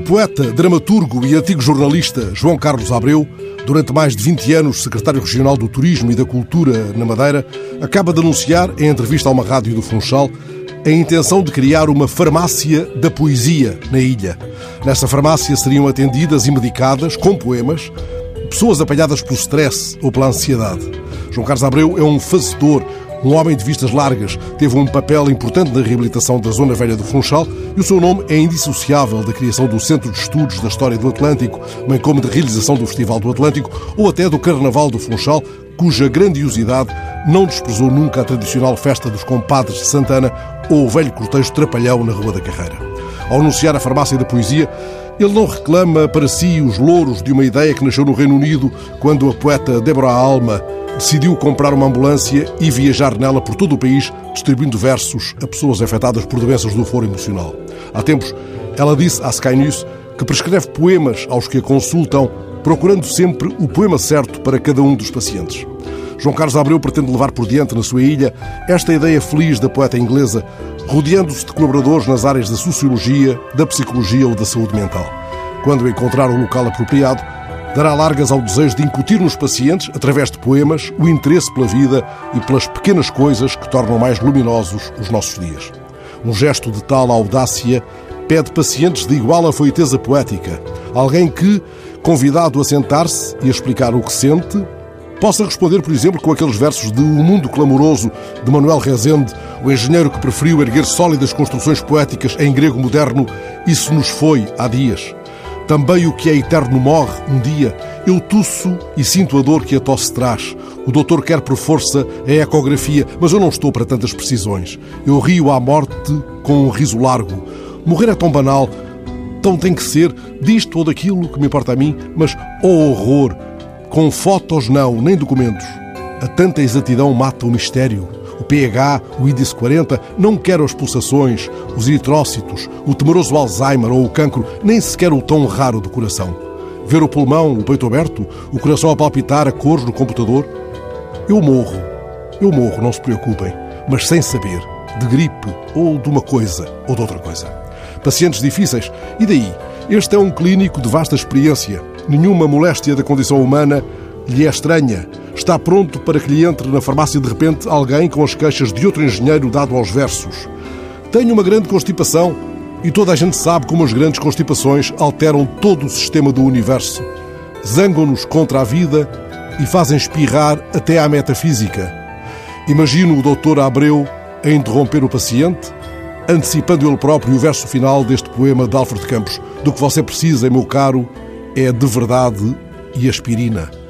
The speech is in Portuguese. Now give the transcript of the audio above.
poeta, dramaturgo e antigo jornalista João Carlos Abreu, durante mais de 20 anos secretário regional do Turismo e da Cultura na Madeira, acaba de anunciar, em entrevista a uma rádio do Funchal, a intenção de criar uma farmácia da poesia na ilha. Nessa farmácia seriam atendidas e medicadas, com poemas, pessoas apanhadas pelo stress ou pela ansiedade. João Carlos Abreu é um fazedor, um homem de vistas largas, teve um papel importante na reabilitação da Zona Velha do Funchal e o seu nome é indissociável da criação do Centro de Estudos da História do Atlântico, bem como da realização do Festival do Atlântico ou até do Carnaval do Funchal, cuja grandiosidade não desprezou nunca a tradicional festa dos compadres de Santana ou o velho cortejo trapalhão na Rua da Carreira. Ao anunciar a farmácia da poesia, ele não reclama para si os louros de uma ideia que nasceu no Reino Unido quando a poeta Deborah Alma decidiu comprar uma ambulância e viajar nela por todo o país, distribuindo versos a pessoas afetadas por doenças do foro emocional. Há tempos, ela disse à Sky News que prescreve poemas aos que a consultam, procurando sempre o poema certo para cada um dos pacientes. João Carlos Abreu pretende levar por diante na sua ilha esta ideia feliz da poeta inglesa, rodeando-se de colaboradores nas áreas da sociologia, da psicologia ou da saúde mental. Quando encontrar o local apropriado, dará largas ao desejo de incutir nos pacientes, através de poemas, o interesse pela vida e pelas pequenas coisas que tornam mais luminosos os nossos dias. Um gesto de tal audácia pede pacientes de igual afoiteza poética, alguém que, convidado a sentar-se e a explicar o que sente, possa responder, por exemplo, com aqueles versos de O Mundo Clamoroso de Manuel Rezende, o engenheiro que preferiu erguer sólidas construções poéticas em grego moderno, isso nos foi há dias. Também o que é eterno morre um dia. Eu tuço e sinto a dor que a tosse traz. O doutor quer por força a ecografia, mas eu não estou para tantas precisões. Eu rio à morte com um riso largo. Morrer é tão banal, tão tem que ser, disto ou daquilo que me importa a mim, mas, oh horror, com fotos não, nem documentos. A tanta exatidão mata o mistério o pH, o índice 40, não quer as pulsações, os eritrócitos, o temoroso Alzheimer ou o cancro, nem sequer o tão raro do coração. Ver o pulmão, o peito aberto, o coração a palpitar a cores no computador. Eu morro, eu morro, não se preocupem, mas sem saber, de gripe ou de uma coisa ou de outra coisa. Pacientes difíceis, e daí? Este é um clínico de vasta experiência. Nenhuma moléstia da condição humana lhe é estranha. Está pronto para que lhe entre na farmácia de repente alguém com as queixas de outro engenheiro dado aos versos. Tenho uma grande constipação e toda a gente sabe como as grandes constipações alteram todo o sistema do universo. Zangam-nos contra a vida e fazem espirrar até à metafísica. Imagino o doutor Abreu a interromper o paciente, antecipando ele próprio o verso final deste poema de Alfred Campos. Do que você precisa, meu caro, é de verdade e aspirina.